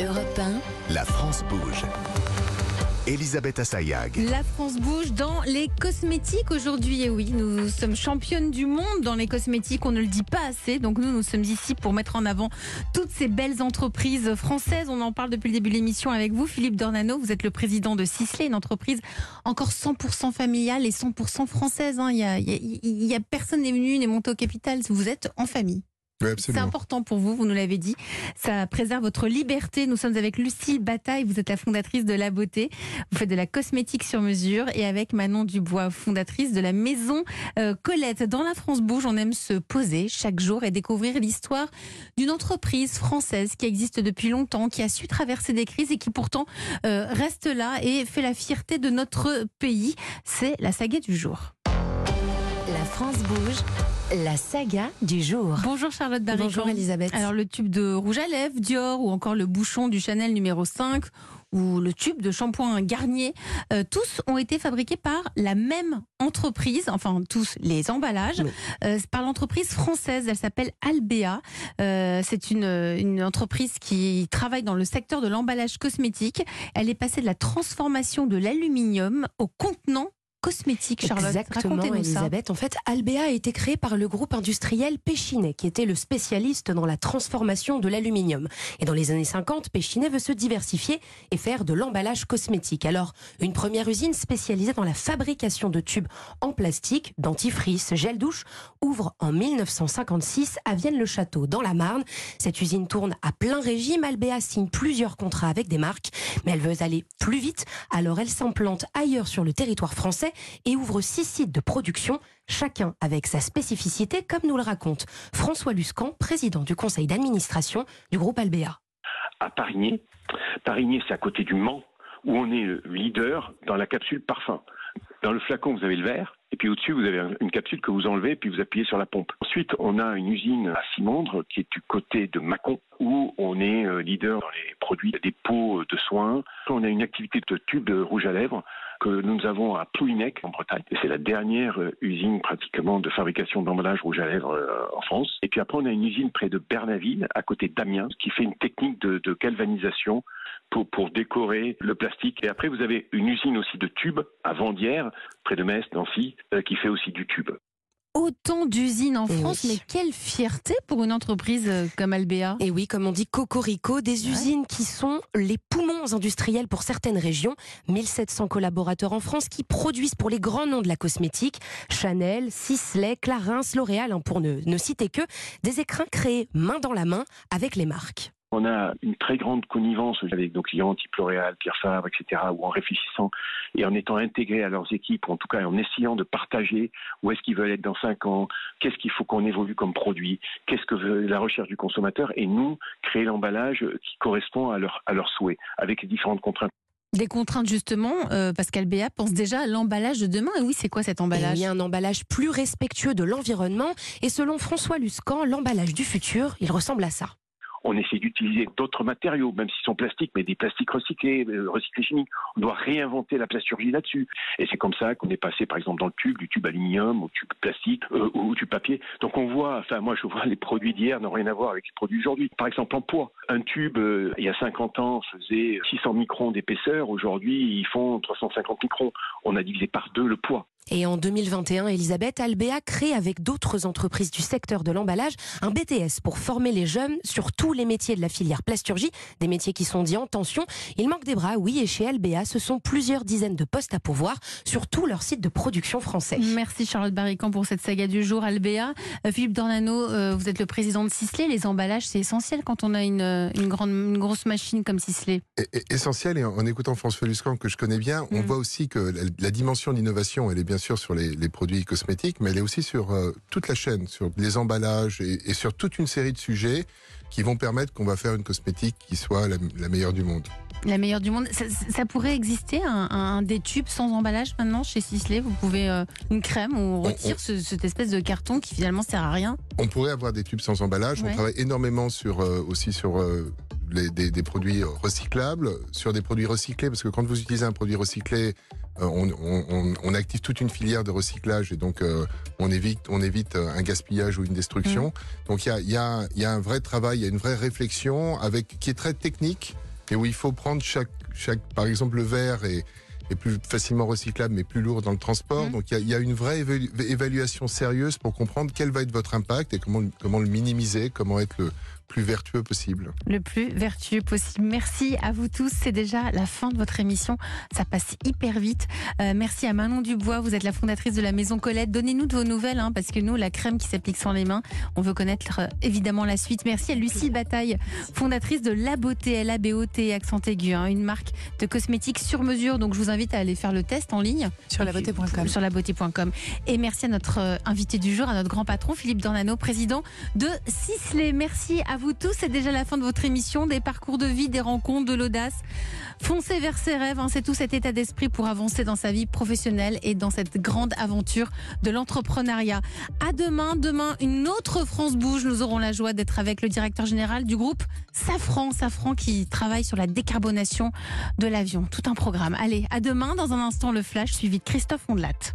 Europe 1, La France bouge. Elisabeth Assayag. La France bouge dans les cosmétiques aujourd'hui. Et oui, nous sommes championnes du monde dans les cosmétiques. On ne le dit pas assez. Donc nous, nous sommes ici pour mettre en avant toutes ces belles entreprises françaises. On en parle depuis le début de l'émission avec vous, Philippe Dornano. Vous êtes le président de Sisley, une entreprise encore 100% familiale et 100% française. hein. Il y a, il y a- il y a personne n'est venu, n'est monté au capital. Vous êtes en famille. Oui, C'est important pour vous, vous nous l'avez dit. Ça préserve votre liberté. Nous sommes avec Lucille Bataille, vous êtes la fondatrice de La Beauté. Vous faites de la cosmétique sur mesure et avec Manon Dubois, fondatrice de la maison euh, Colette. Dans la France Bouge, on aime se poser chaque jour et découvrir l'histoire d'une entreprise française qui existe depuis longtemps, qui a su traverser des crises et qui pourtant euh, reste là et fait la fierté de notre pays. C'est la saga du jour. La France bouge, la saga du jour. Bonjour Charlotte Barricon. Bonjour Elisabeth. Alors le tube de rouge à lèvres Dior ou encore le bouchon du Chanel numéro 5 ou le tube de shampoing Garnier, euh, tous ont été fabriqués par la même entreprise, enfin tous les emballages, euh, par l'entreprise française. Elle s'appelle Albea. Euh, C'est une, une entreprise qui travaille dans le secteur de l'emballage cosmétique. Elle est passée de la transformation de l'aluminium au contenant cosmétique. Charlotte, Exactement, racontez-nous ça. Elisabeth. En fait, Albea a été créé par le groupe industriel Péchinet, qui était le spécialiste dans la transformation de l'aluminium. Et dans les années 50, Péchinet veut se diversifier et faire de l'emballage cosmétique. Alors, une première usine spécialisée dans la fabrication de tubes en plastique, dentifrice, gel douche, ouvre en 1956 à Vienne-le-Château, dans la Marne. Cette usine tourne à plein régime. Albea signe plusieurs contrats avec des marques, mais elle veut aller plus vite. Alors, elle s'implante ailleurs sur le territoire français et ouvre six sites de production, chacun avec sa spécificité, comme nous le raconte François Luscan, président du conseil d'administration du groupe Albea. à Parigné. Parigné, c'est à côté du Mans, où on est le leader dans la capsule parfum. Dans le flacon, vous avez le verre, et puis au-dessus, vous avez un- une capsule que vous enlevez, puis vous appuyez sur la pompe. Ensuite, on a une usine à Simondre, qui est du côté de Mâcon, où on est euh, leader dans les produits des pots de soins. On a une activité de tube de rouge à lèvres que nous avons à Plouhinec, en Bretagne. Et c'est la dernière euh, usine pratiquement de fabrication d'emballage rouge à lèvres euh, en France. Et puis après, on a une usine près de Bernaville, à côté d'Amiens, qui fait une technique de, de galvanisation pour, décorer le plastique. Et après, vous avez une usine aussi de tubes à Vendières, près de Metz, Nancy, euh, qui fait aussi du tube. Autant d'usines en Eh France, oui. mais quelle fierté pour une entreprise euh, comme Albea. Et oui, comme on dit, Cocorico, des usines qui sont les poumons industriels pour certaines régions. 1700 collaborateurs en France qui produisent pour les grands noms de la cosmétique, Chanel, Sisley, Clarins, L'Oréal, hein, pour ne, ne citer que, des écrins créés main dans la main avec les marques. On a une très grande connivence avec nos clients type L'Oréal, Pierre Fabre, etc., ou en réfléchissant et en étant intégrés à leurs équipes, ou en tout cas en essayant de partager où est-ce qu'ils veulent être dans cinq ans, qu'est-ce qu'il faut qu'on évolue comme produit, qu'est-ce que veut la recherche du consommateur, et nous, créer l'emballage qui correspond à leurs à leurs souhaits, avec les différentes contraintes. Des contraintes justement, euh, parce qu'Albea pense déjà à l'emballage de demain. Et oui, c'est quoi cet Et emballage? Il y a un emballage plus respectueux de l'environnement. Et selon François Luscan, l'emballage du futur, il ressemble à ça. On essaie d'utiliser d'autres matériaux, même s'ils sont plastiques, mais des plastiques recyclés, euh, recyclés chimiques. On doit réinventer la plasturgie là-dessus. Et c'est comme ça qu'on est passé, par exemple, dans le tube, du tube aluminium au tube plastique euh, ou au tube papier. Donc on voit, enfin moi je vois les produits d'hier n'ont rien à voir avec les produits d'aujourd'hui. Par exemple en poids, un tube euh, il y a 50 ans faisait 600 microns d'épaisseur, aujourd'hui ils font 350 microns. On a divisé par deux le poids. Et en 2021, Elisabeth Albea crée avec d'autres entreprises du secteur de l'emballage un BTS pour former les jeunes sur tous les métiers de la filière plasturgie, des métiers qui sont dits en tension. Il manque des bras, oui, et chez Albea, ce sont plusieurs dizaines de postes à pourvoir sur tout leur site de production français. Merci Charlotte Barrican pour cette saga du jour, Albea. Euh, Philippe Dornano, euh, vous êtes le président de Sisley. Les emballages, c'est essentiel quand on a une, euh, une, grande, une grosse machine comme Sisley. Essentiel, et en, en écoutant François Luscan, que je connais bien, on Mm. voit aussi que la, la dimension d'innovation, elle est bien sûr sur les, les produits cosmétiques, mais elle est aussi sur euh, toute la chaîne, sur les emballages et, et sur toute une série de sujets qui vont permettre qu'on va faire une cosmétique qui soit la, la meilleure du monde. La meilleure du monde. Ça, ça pourrait exister un, un- des tubes sans emballage maintenant chez Sisley? Vous pouvez euh, une crème on retire on- ce- cette espèce de carton qui finalement sert à rien? On pourrait avoir des tubes sans emballage. Ouais. On travaille énormément sur euh, aussi sur euh, les- des, des produits recyclables, sur des produits recyclés, parce que quand vous utilisez un produit recyclé, on, on- active toute une filière de recyclage et donc euh, on évite, on évite euh, un gaspillage ou une destruction. Donc il y a, y, a, il y a un vrai travail, il y a une vraie réflexion avec qui est très technique et où il faut prendre chaque, chaque par exemple, le verre est, est plus facilement recyclable mais plus lourd dans le transport. Mhm. Donc il y a, il y a une vraie évalu- évaluation sérieuse pour comprendre quel va être votre impact et comment, comment le minimiser, comment être le plus vertueux possible. le plus vertueux possible. Merci à vous tous. C'est déjà la fin de votre émission. Ça passe hyper vite. Euh, merci à Manon Dubois. Vous êtes la fondatrice de la Maison Colette. Donnez-nous de vos nouvelles, hein, parce que nous, la crème qui s'applique sans les mains, on veut connaître euh, évidemment la suite. Merci à Lucie Bataille, fondatrice de La Beauté, L-A-B-O-T, accent aigu, hein, une marque de cosmétiques sur mesure. Donc, je vous invite à aller faire le test en ligne Sur labeauté.com. sur labeauté.com. Et merci à notre euh, invité du jour, à notre grand patron Philippe Dornano, président de Sisley. Merci à vous tous. C'est déjà la fin de votre émission. Des parcours de vie, des rencontres, de l'audace. Foncez vers ses rêves. hein. C'est tout cet état d'esprit pour avancer dans sa vie professionnelle et dans cette grande aventure de l'entrepreneuriat. À demain. Demain, une autre France Bouge. Nous aurons la joie d'être avec le directeur général du groupe Safran. Safran qui travaille sur la décarbonation de l'avion. Tout un programme. Allez, à demain. Dans un instant, le flash suivi de Christophe Ondelat.